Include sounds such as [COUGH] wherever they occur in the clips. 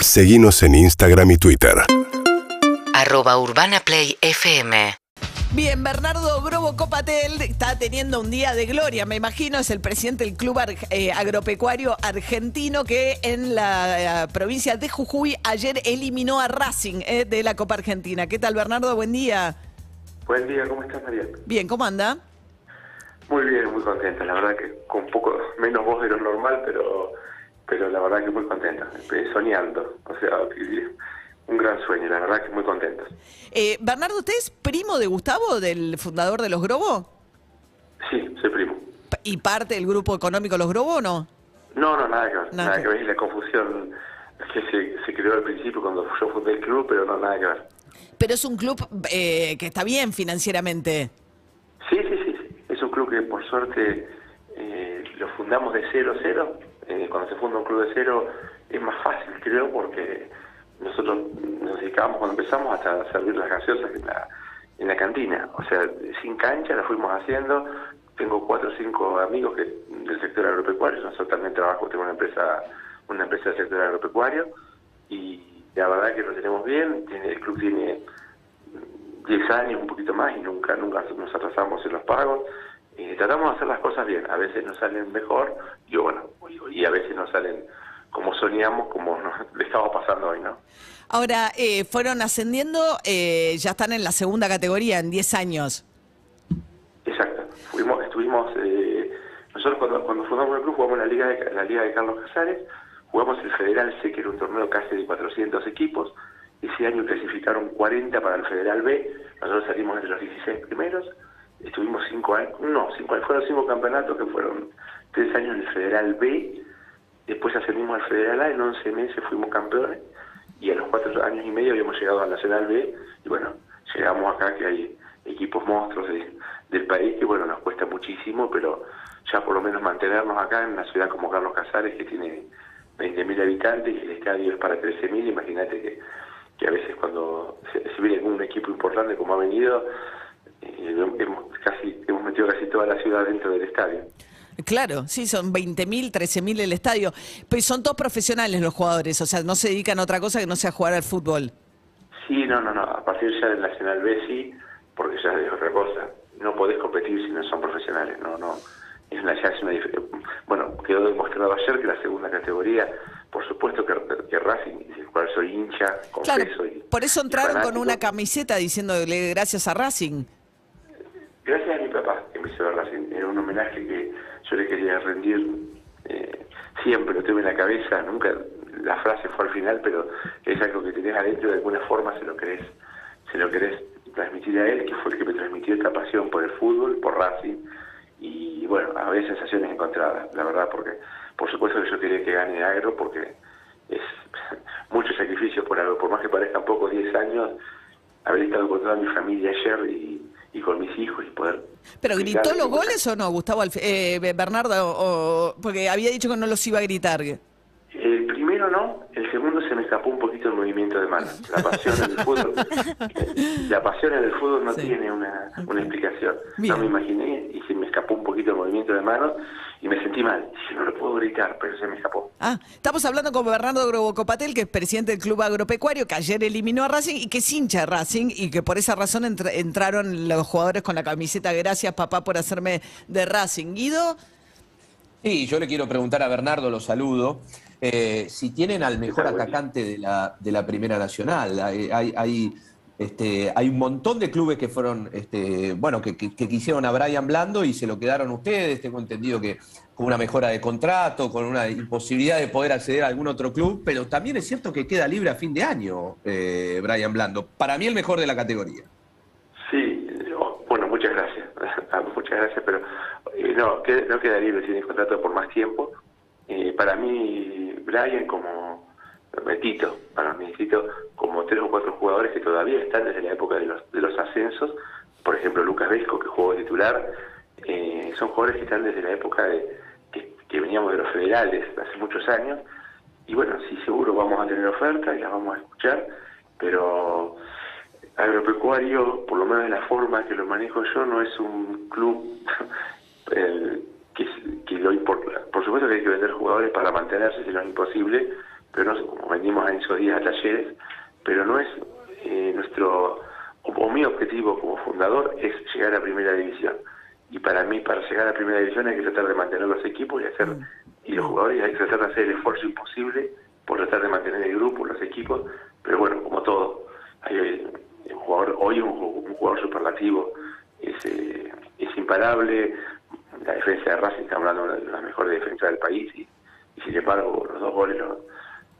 Seguimos en Instagram y Twitter. Arroba Urbana Play FM. Bien, Bernardo Grobo Copatel está teniendo un día de gloria, me imagino, es el presidente del Club Ar- eh, Agropecuario Argentino que en la eh, provincia de Jujuy ayer eliminó a Racing eh, de la Copa Argentina. ¿Qué tal, Bernardo? Buen día. Buen día, ¿cómo estás, María? Bien, ¿cómo anda? Muy bien, muy contenta. La verdad que con un poco menos voz de lo normal, pero pero la verdad que muy contenta. Eh, Soñando. O sea, un gran sueño. La verdad que muy contento. Eh, Bernardo, ¿usted es primo de Gustavo, del fundador de Los Grobo? Sí, soy primo. ¿Y parte del grupo económico Los Grobo o no? No, no, nada que ver. Nada Nada, que ver. Es la confusión que se, se creó al principio cuando yo fundé el club, pero no, nada que ver. Pero es un club eh, que está bien financieramente. Sí, sí, sí. sí. Es un club que por suerte eh, lo fundamos de cero a cero. Eh, cuando se funda un club de cero es más fácil, creo, porque nosotros nos dedicábamos cuando empezamos hasta servir las gaseosas en la, en la cantina. O sea, sin cancha la fuimos haciendo. Tengo cuatro o cinco amigos que del sector agropecuario. Nosotros también trabajo, tengo una empresa, una empresa del sector agropecuario. Y la verdad que lo tenemos bien. El club tiene 10 años, un poquito más, y nunca nunca nos atrasamos en los pagos. Eh, tratamos de hacer las cosas bien. A veces nos salen mejor, y bueno, y a veces nos salen como soñamos, como nos [LAUGHS] le estamos pasando hoy, ¿no? Ahora, eh, fueron ascendiendo, eh, ya están en la segunda categoría, en 10 años. Exacto. Fuimos, estuvimos, eh, nosotros cuando, cuando fundamos el club jugamos la Liga de, la Liga de Carlos Casares, jugamos el Federal C, que era un torneo casi de 400 equipos. Ese año clasificaron 40 para el Federal B, nosotros salimos entre los 16 primeros. Estuvimos cinco años, no, cinco, años, fueron cinco campeonatos que fueron tres años en el Federal B, después ascendimos al Federal A, en 11 meses fuimos campeones y a los cuatro años y medio habíamos llegado al Nacional B y bueno, llegamos acá que hay equipos monstruos de- del país que bueno, nos cuesta muchísimo, pero ya por lo menos mantenernos acá en una ciudad como Carlos Casares que tiene 20.000 habitantes y el estadio es para 13.000, imagínate que, que a veces cuando se, viene algún equipo importante como ha venido, eh, hemos, casi, hemos metido casi toda la ciudad dentro del estadio. Claro, sí, son 20.000, 13.000 el estadio. Pues son todos profesionales los jugadores, o sea, no se dedican a otra cosa que no sea jugar al fútbol. Sí, no, no, no. A partir ya del Nacional B sí, porque ya es otra cosa. No podés competir si no son profesionales, no, no. Es una, ya es una Bueno, quedó demostrado ayer que la segunda categoría, por supuesto que, que Racing, del cual soy hincha, Claro, confeso y por eso entraron con una camiseta diciéndole gracias a Racing. Gracias a mi papá que me hizo ver Racing. Un homenaje que yo le quería rendir. eh, siempre lo tuve en la cabeza. Nunca la frase fue al final, pero es algo que tenés adentro. De alguna forma se lo querés, se lo querés transmitir a él, que fue el que me transmitió esta pasión por el fútbol, por Racing. Y bueno, a veces sensaciones encontradas, la verdad, porque por supuesto que yo quería que gane Agro, porque es [LAUGHS] mucho sacrificio por algo. Por más que parezcan poco, 10 años, haber estado con toda mi familia ayer y, y con mis hijos y poder... ¿Pero gritó los goles o no, Gustavo eh, Bernardo? o- porque había dicho que no los iba a gritar. El primero no, el segundo se me escapó un poquito el movimiento de manos. La pasión en el [LAUGHS] fútbol, la pasión en el fútbol no Sí. tiene una, una explicación. Bien. No me imaginé y se escapó un poquito el movimiento de manos y me sentí mal. Dije, no lo puedo gritar, pero se me escapó. Ah, estamos hablando con Bernardo Grobocopatel, que es presidente del Club Agropecuario, que ayer eliminó a Racing y que es hincha de Racing y que por esa razón entra- entraron los jugadores con la camiseta Gracias papá por hacerme de Racing. Guido, Sí, yo le quiero preguntar a Bernardo, lo saludo, eh, si tienen al mejor atacante de la, de la Primera Nacional. Hay, hay, hay, este, hay un montón de clubes que fueron, este, bueno, que, quisieron a Brian Blando y se lo quedaron ustedes. Tengo entendido que con una mejora de contrato, con una imposibilidad de poder acceder a algún otro club, pero también es cierto que queda libre a fin de año eh, Brian Blando. Para mí el mejor de la categoría. Sí, bueno, muchas gracias. [LAUGHS] Ah, muchas gracias, pero eh, no, no queda libre, tiene contrato por más tiempo. Eh, para mí, Brian como Tito, para mí Tito, como tres o cuatro jugadores que todavía están desde la época de los, de los ascensos, por ejemplo Lucas Vesco, que jugó titular, eh, son jugadores que están desde la época de que, veníamos de los federales hace muchos años, y bueno, sí, seguro vamos a tener ofertas y las vamos a escuchar, pero agropecuario, por lo menos de la forma que lo manejo yo, no es un club [LAUGHS] que, lo importa. Por supuesto que hay que vender jugadores para mantenerse, si no es imposible, pero no, como vendimos en esos días a talleres, pero no es eh, nuestro, o, o mi objetivo como fundador es llegar a primera división. Y para mí, para llegar a primera división hay que tratar de mantener los equipos y hacer y los jugadores hay que tratar de hacer el esfuerzo imposible por tratar de mantener el grupo, los equipos, pero bueno, como todo, hay un jugador, hoy un, un jugador superlativo, es, eh, es imparable, la defensa de Racing está hablando de la mejor defensa del país y, y sin embargo los dos goles,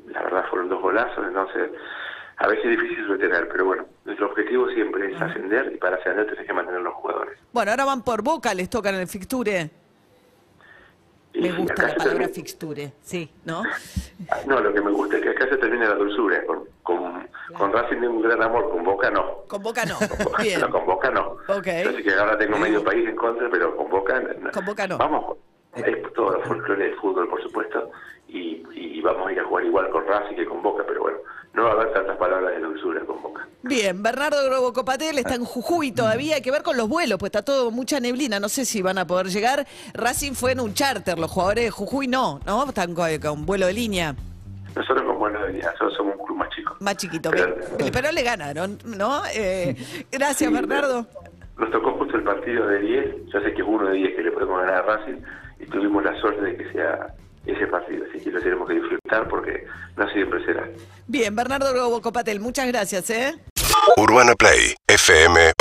la verdad fueron dos golazos, entonces a veces es difícil retener, pero bueno, nuestro objetivo siempre es ascender y para ascender tenés que mantener los jugadores. Bueno, ahora van por boca, les tocan el fixture. Y Me gusta la palabra termina- fixture, sí, ¿no? [LAUGHS] No, lo que me gusta es que acá se termina la dulzura. Con, con, con Racing tengo un gran amor, con Boca no. Con boca no. [LAUGHS] Con- Bien. No, con Boca no. Ok. Yo sé que ahora tengo medio país en contra, pero con Boca no. Con Boca no. Vamos, es todo el folclore del fútbol, por supuesto, y, y vamos a ir a jugar igual con Racing que con Boca, pero bueno, no va a haber tantas palabras de. Bien, Bernardo Grobo Copatel está en Jujuy todavía, hay que ver con los vuelos, pues está todo mucha neblina, no sé si van a poder llegar. Racing fue en un charter, los jugadores de Jujuy no, ¿no? Están con, con vuelo de línea, Nosotros con buena venida, nosotros somos un club más chico. más chiquito, Pero- pero, pero le ganaron, ¿no? Eh, [LAUGHS] gracias, Sí, Bernardo. Nos tocó justo el partido de 10, yo sé que es uno de 10 que le podemos ganar a Racing y tuvimos la suerte de que sea ese partido, así que lo tenemos que disfrutar porque no siempre será. Bien, Bernardo Grobo Copatel, muchas gracias, ¿eh? Urbana Play fm